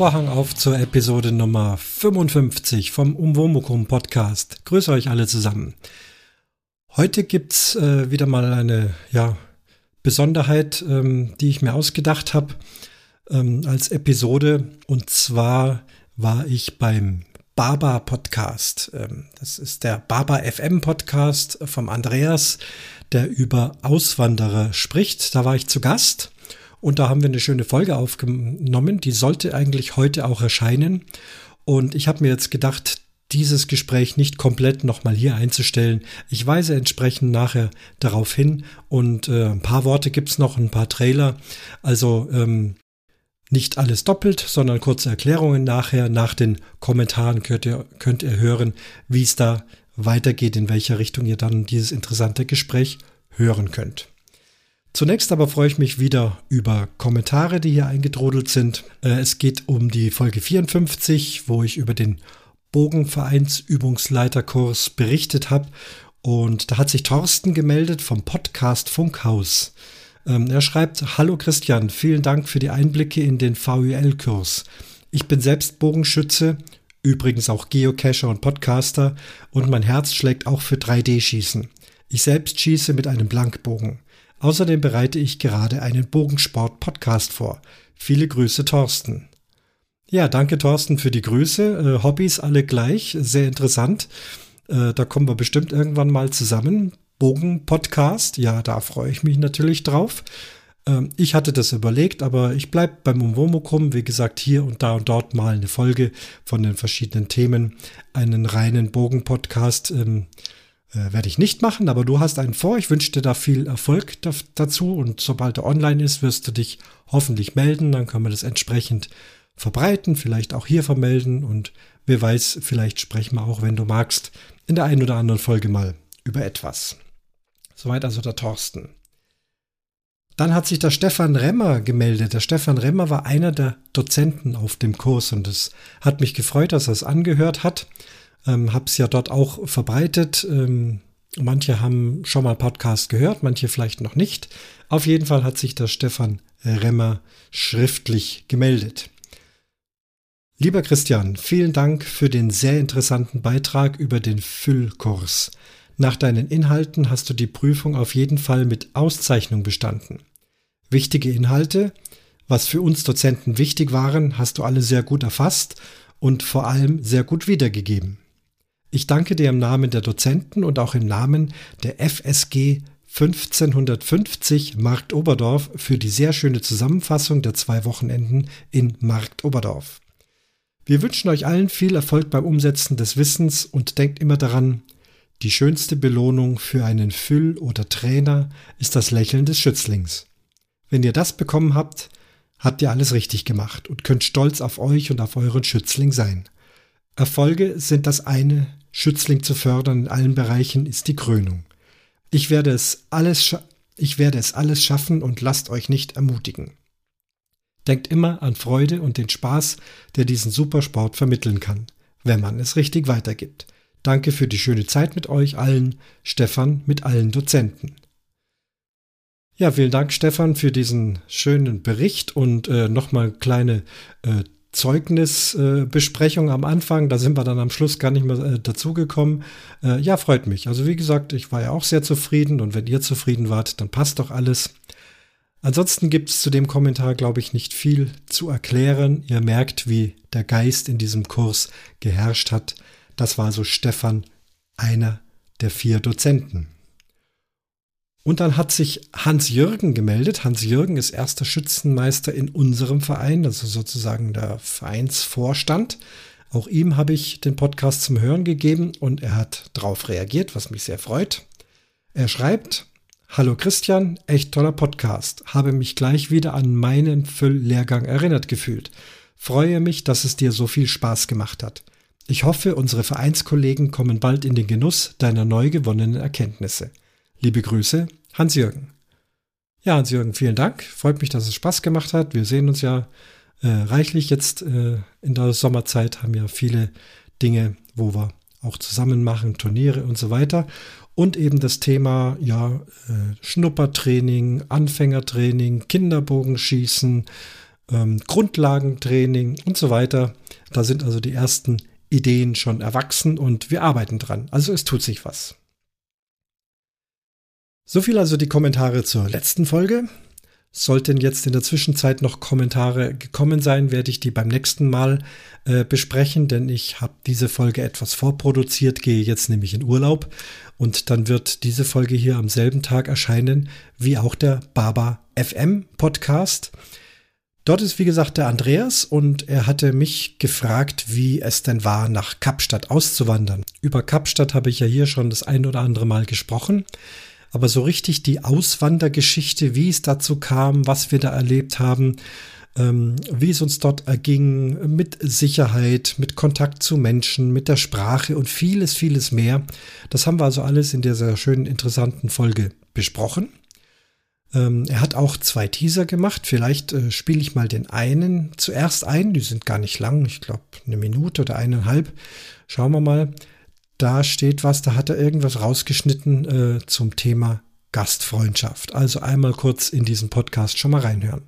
Vorhang auf zur Episode Nummer 55 vom Umwomukum Podcast. Grüße euch alle zusammen. Heute gibt's äh, wieder mal eine ja, Besonderheit, ähm, die ich mir ausgedacht habe ähm, als Episode. Und zwar war ich beim Baba Podcast. Ähm, das ist der Baba FM Podcast vom Andreas, der über Auswanderer spricht. Da war ich zu Gast. Und da haben wir eine schöne Folge aufgenommen. Die sollte eigentlich heute auch erscheinen. Und ich habe mir jetzt gedacht, dieses Gespräch nicht komplett nochmal hier einzustellen. Ich weise entsprechend nachher darauf hin und äh, ein paar Worte gibt's noch, ein paar Trailer. Also ähm, nicht alles doppelt, sondern kurze Erklärungen nachher. Nach den Kommentaren könnt ihr, könnt ihr hören, wie es da weitergeht, in welcher Richtung ihr dann dieses interessante Gespräch hören könnt. Zunächst aber freue ich mich wieder über Kommentare, die hier eingedrodelt sind. Äh, es geht um die Folge 54, wo ich über den Bogenvereinsübungsleiterkurs berichtet habe. Und da hat sich Thorsten gemeldet vom Podcast Funkhaus. Ähm, er schreibt, Hallo Christian, vielen Dank für die Einblicke in den VUL-Kurs. Ich bin selbst Bogenschütze, übrigens auch Geocacher und Podcaster und mein Herz schlägt auch für 3D-Schießen. Ich selbst schieße mit einem Blankbogen. Außerdem bereite ich gerade einen Bogensport-Podcast vor. Viele Grüße, Thorsten. Ja, danke, Thorsten, für die Grüße. Äh, Hobbys alle gleich, sehr interessant. Äh, da kommen wir bestimmt irgendwann mal zusammen. Bogen-Podcast, ja, da freue ich mich natürlich drauf. Ähm, ich hatte das überlegt, aber ich bleibe beim Umwomukum. Wie gesagt, hier und da und dort mal eine Folge von den verschiedenen Themen, einen reinen Bogen-Podcast. Äh, werde ich nicht machen, aber du hast einen vor. Ich wünsche dir da viel Erfolg da, dazu und sobald er online ist, wirst du dich hoffentlich melden. Dann können wir das entsprechend verbreiten, vielleicht auch hier vermelden und wer weiß, vielleicht sprechen wir auch, wenn du magst, in der einen oder anderen Folge mal über etwas. Soweit also der Thorsten. Dann hat sich der Stefan Remmer gemeldet. Der Stefan Remmer war einer der Dozenten auf dem Kurs und es hat mich gefreut, dass er es angehört hat. Ähm, hab's ja dort auch verbreitet. Ähm, manche haben schon mal Podcast gehört, manche vielleicht noch nicht. Auf jeden Fall hat sich der Stefan Remmer schriftlich gemeldet. Lieber Christian, vielen Dank für den sehr interessanten Beitrag über den Füllkurs. Nach deinen Inhalten hast du die Prüfung auf jeden Fall mit Auszeichnung bestanden. Wichtige Inhalte, was für uns Dozenten wichtig waren, hast du alle sehr gut erfasst und vor allem sehr gut wiedergegeben. Ich danke dir im Namen der Dozenten und auch im Namen der FSG 1550 Markt Oberdorf für die sehr schöne Zusammenfassung der zwei Wochenenden in Markt Oberdorf. Wir wünschen euch allen viel Erfolg beim Umsetzen des Wissens und denkt immer daran, die schönste Belohnung für einen Füll- oder Trainer ist das Lächeln des Schützlings. Wenn ihr das bekommen habt, habt ihr alles richtig gemacht und könnt stolz auf euch und auf euren Schützling sein. Erfolge sind das eine, Schützling zu fördern in allen Bereichen ist die Krönung. Ich werde es alles, ich werde es alles schaffen und lasst euch nicht ermutigen. Denkt immer an Freude und den Spaß, der diesen Supersport vermitteln kann, wenn man es richtig weitergibt. Danke für die schöne Zeit mit euch allen, Stefan mit allen Dozenten. Ja, vielen Dank, Stefan, für diesen schönen Bericht und äh, nochmal kleine äh, Zeugnisbesprechung äh, am Anfang. Da sind wir dann am Schluss gar nicht mehr äh, dazugekommen. Äh, ja, freut mich. Also wie gesagt, ich war ja auch sehr zufrieden und wenn ihr zufrieden wart, dann passt doch alles. Ansonsten gibt es zu dem Kommentar, glaube ich, nicht viel zu erklären. Ihr merkt, wie der Geist in diesem Kurs geherrscht hat. Das war so Stefan, einer der vier Dozenten. Und dann hat sich Hans-Jürgen gemeldet. Hans-Jürgen ist erster Schützenmeister in unserem Verein, also sozusagen der Vereinsvorstand. Auch ihm habe ich den Podcast zum Hören gegeben und er hat darauf reagiert, was mich sehr freut. Er schreibt, Hallo Christian, echt toller Podcast. Habe mich gleich wieder an meinen Fülllehrgang erinnert gefühlt. Freue mich, dass es dir so viel Spaß gemacht hat. Ich hoffe, unsere Vereinskollegen kommen bald in den Genuss deiner neu gewonnenen Erkenntnisse. Liebe Grüße, Hans-Jürgen. Ja, Hans-Jürgen, vielen Dank. Freut mich, dass es Spaß gemacht hat. Wir sehen uns ja äh, reichlich jetzt äh, in der Sommerzeit, haben ja viele Dinge, wo wir auch zusammen machen, Turniere und so weiter. Und eben das Thema, ja, äh, Schnuppertraining, Anfängertraining, Kinderbogenschießen, ähm, Grundlagentraining und so weiter. Da sind also die ersten Ideen schon erwachsen und wir arbeiten dran. Also es tut sich was. So viel also die Kommentare zur letzten Folge. Sollten jetzt in der Zwischenzeit noch Kommentare gekommen sein, werde ich die beim nächsten Mal äh, besprechen, denn ich habe diese Folge etwas vorproduziert, gehe jetzt nämlich in Urlaub und dann wird diese Folge hier am selben Tag erscheinen wie auch der Baba FM Podcast. Dort ist wie gesagt der Andreas und er hatte mich gefragt, wie es denn war, nach Kapstadt auszuwandern. Über Kapstadt habe ich ja hier schon das ein oder andere Mal gesprochen. Aber so richtig die Auswandergeschichte, wie es dazu kam, was wir da erlebt haben, ähm, wie es uns dort erging, mit Sicherheit, mit Kontakt zu Menschen, mit der Sprache und vieles, vieles mehr. Das haben wir also alles in dieser schönen, interessanten Folge besprochen. Ähm, er hat auch zwei Teaser gemacht. Vielleicht äh, spiele ich mal den einen zuerst ein. Die sind gar nicht lang. Ich glaube, eine Minute oder eineinhalb. Schauen wir mal da steht was, da hat er irgendwas rausgeschnitten äh, zum Thema Gastfreundschaft. Also einmal kurz in diesen Podcast schon mal reinhören.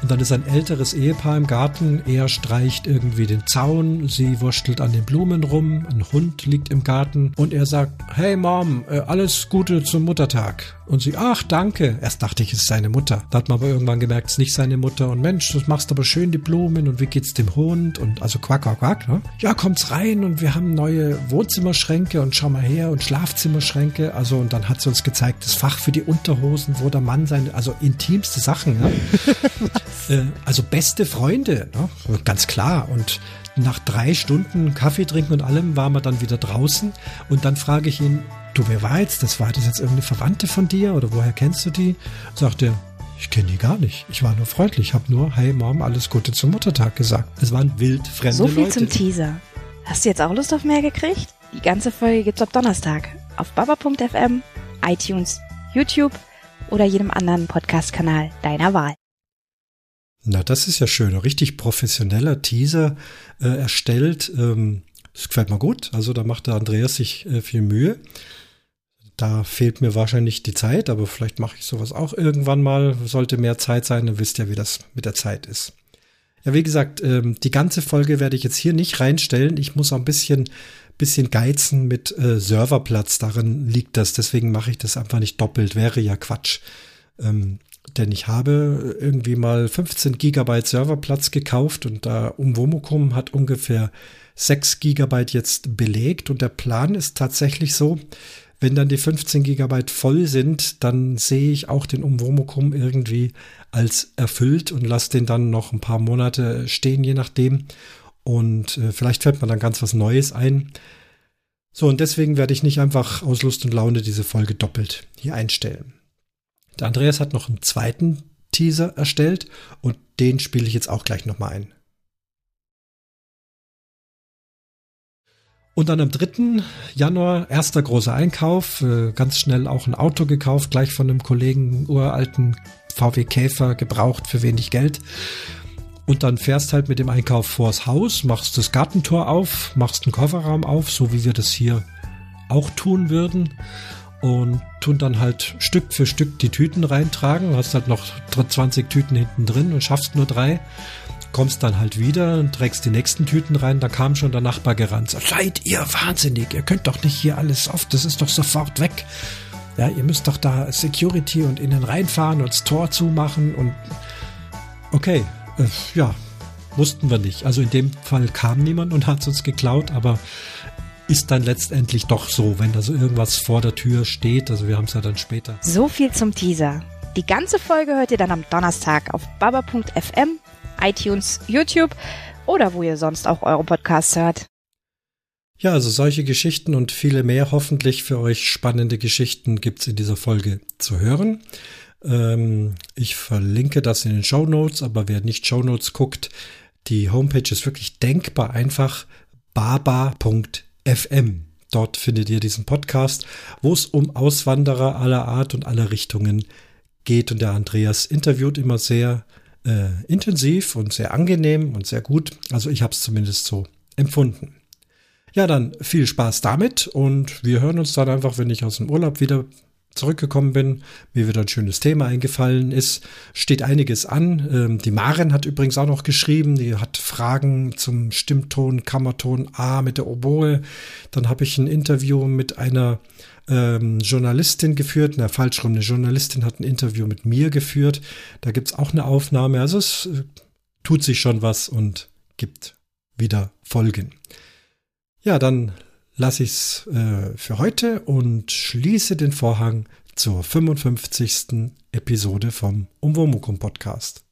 Und dann ist ein älteres Ehepaar im Garten. Er streicht irgendwie den Zaun, sie wurschtelt an den Blumen rum, ein Hund liegt im Garten und er sagt, hey Mom, äh, alles Gute zum Muttertag. Und sie, ach, danke. Erst dachte ich, es ist seine Mutter. Da hat man aber irgendwann gemerkt, es ist nicht seine Mutter. Und Mensch, du machst aber schön die Blumen und wie geht's dem Hund? Und also quack, quack, quack. Ne? Ja, kommt's rein und wir haben neue Wohnzimmerschränke und schau mal her und Schlafzimmerschränke. Also und dann hat sie uns gezeigt, das Fach für die Unterhosen, wo der Mann seine, also intimste Sachen. Ja? äh, also beste Freunde, ne? ganz klar. Und nach drei Stunden Kaffee trinken und allem waren wir dann wieder draußen. Und dann frage ich ihn, du, wer war jetzt das? War das jetzt irgendeine Verwandte von dir oder woher kennst du die? Sagt er, ich kenne die gar nicht. Ich war nur freundlich. Ich habe nur, hey Mom, alles Gute zum Muttertag gesagt. Es waren wild fremde So viel Leute. zum Teaser. Hast du jetzt auch Lust auf mehr gekriegt? Die ganze Folge gibt's ab Donnerstag auf baba.fm, iTunes, YouTube oder jedem anderen Podcast-Kanal deiner Wahl. Na, das ist ja schön. Ein richtig professioneller Teaser äh, erstellt. Ähm, das gefällt mir gut. Also da macht der Andreas sich äh, viel Mühe. Da fehlt mir wahrscheinlich die Zeit, aber vielleicht mache ich sowas auch irgendwann mal. Sollte mehr Zeit sein, dann wisst ihr, wie das mit der Zeit ist. Ja, wie gesagt, ähm, die ganze Folge werde ich jetzt hier nicht reinstellen. Ich muss auch ein bisschen, bisschen geizen mit äh, Serverplatz. Darin liegt das. Deswegen mache ich das einfach nicht doppelt. Wäre ja Quatsch. Ähm, denn ich habe irgendwie mal 15 Gigabyte Serverplatz gekauft und da Umwomukum hat ungefähr 6 Gigabyte jetzt belegt und der Plan ist tatsächlich so, wenn dann die 15 Gigabyte voll sind, dann sehe ich auch den Umwomukum irgendwie als erfüllt und lasse den dann noch ein paar Monate stehen, je nachdem. Und äh, vielleicht fällt mir dann ganz was Neues ein. So, und deswegen werde ich nicht einfach aus Lust und Laune diese Folge doppelt hier einstellen. Der Andreas hat noch einen zweiten Teaser erstellt und den spiele ich jetzt auch gleich nochmal ein. Und dann am 3. Januar, erster großer Einkauf, äh, ganz schnell auch ein Auto gekauft, gleich von einem Kollegen, uralten VW Käfer, gebraucht für wenig Geld. Und dann fährst halt mit dem Einkauf vors Haus, machst das Gartentor auf, machst einen Kofferraum auf, so wie wir das hier auch tun würden. Und tun dann halt Stück für Stück die Tüten reintragen. Hast halt noch 20 Tüten hinten drin und schaffst nur drei kommst dann halt wieder und trägst die nächsten Tüten rein. Da kam schon der Nachbar gerannt. Seid ihr wahnsinnig? Ihr könnt doch nicht hier alles auf. Das ist doch sofort weg. Ja, ihr müsst doch da Security und innen reinfahren und das Tor zumachen und okay, äh, ja, wussten wir nicht. Also in dem Fall kam niemand und hat es uns geklaut, aber ist dann letztendlich doch so, wenn da so irgendwas vor der Tür steht. Also wir haben es ja dann später. So viel zum Teaser. Die ganze Folge hört ihr dann am Donnerstag auf baba.fm iTunes, YouTube oder wo ihr sonst auch eure Podcasts hört. Ja, also solche Geschichten und viele mehr hoffentlich für euch spannende Geschichten gibt's in dieser Folge zu hören. Ähm, ich verlinke das in den Show Notes, aber wer nicht Show Notes guckt, die Homepage ist wirklich denkbar einfach baba.fm. Dort findet ihr diesen Podcast, wo es um Auswanderer aller Art und aller Richtungen geht. Und der Andreas interviewt immer sehr äh, intensiv und sehr angenehm und sehr gut. Also ich habe es zumindest so empfunden. Ja, dann viel Spaß damit und wir hören uns dann einfach, wenn ich aus dem Urlaub wieder zurückgekommen bin, mir wieder ein schönes Thema eingefallen ist, steht einiges an. Ähm, die Maren hat übrigens auch noch geschrieben, die hat Fragen zum Stimmton, Kammerton A mit der Oboe. Dann habe ich ein Interview mit einer ähm, Journalistin geführt, na falsch rum, eine Journalistin hat ein Interview mit mir geführt. Da gibt es auch eine Aufnahme. Also es äh, tut sich schon was und gibt wieder Folgen. Ja, dann lasse ich es äh, für heute und schließe den Vorhang zur 55. Episode vom Umwomukum Podcast.